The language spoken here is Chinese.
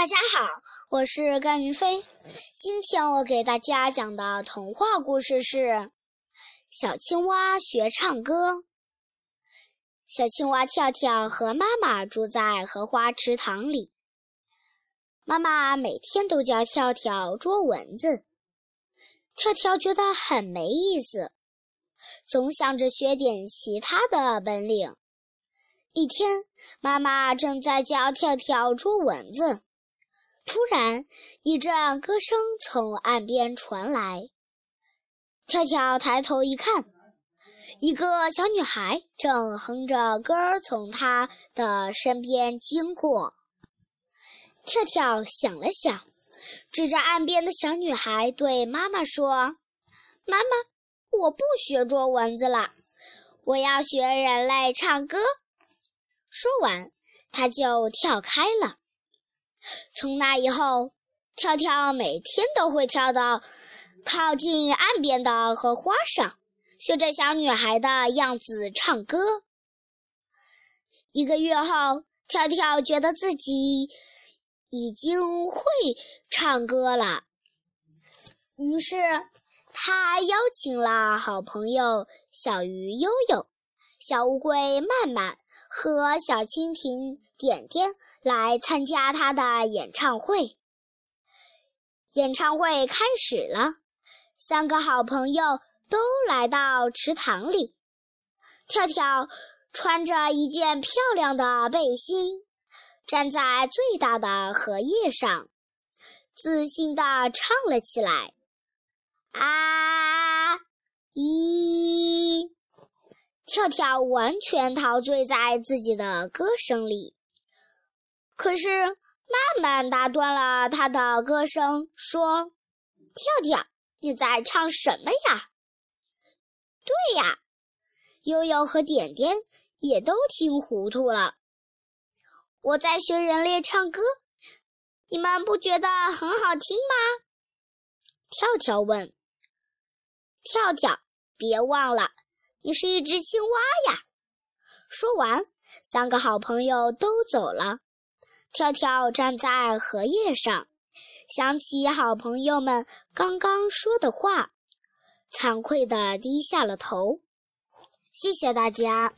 大家好，我是甘云飞。今天我给大家讲的童话故事是《小青蛙学唱歌》。小青蛙跳跳和妈妈住在荷花池塘里，妈妈每天都教跳跳捉蚊子。跳跳觉得很没意思，总想着学点其他的本领。一天，妈妈正在教跳跳捉蚊子。突然，一阵歌声从岸边传来。跳跳抬头一看，一个小女孩正哼着歌从她的身边经过。跳跳想了想，指着岸边的小女孩对妈妈说：“妈妈，我不学捉蚊子了，我要学人类唱歌。”说完，他就跳开了。从那以后，跳跳每天都会跳到靠近岸边的荷花上，学着小女孩的样子唱歌。一个月后，跳跳觉得自己已经会唱歌了，于是他邀请了好朋友小鱼悠悠、小乌龟曼曼。和小蜻蜓点点来参加他的演唱会。演唱会开始了，三个好朋友都来到池塘里。跳跳穿着一件漂亮的背心，站在最大的荷叶上，自信地唱了起来：“啊，一。”跳跳完全陶醉在自己的歌声里，可是慢慢打断了他的歌声，说：“跳跳，你在唱什么呀？”“对呀。”悠悠和点点也都听糊涂了。“我在学人类唱歌，你们不觉得很好听吗？”跳跳问。“跳跳，别忘了。”你是一只青蛙呀！说完，三个好朋友都走了。跳跳站在荷叶上，想起好朋友们刚刚说的话，惭愧地低下了头。谢谢大家。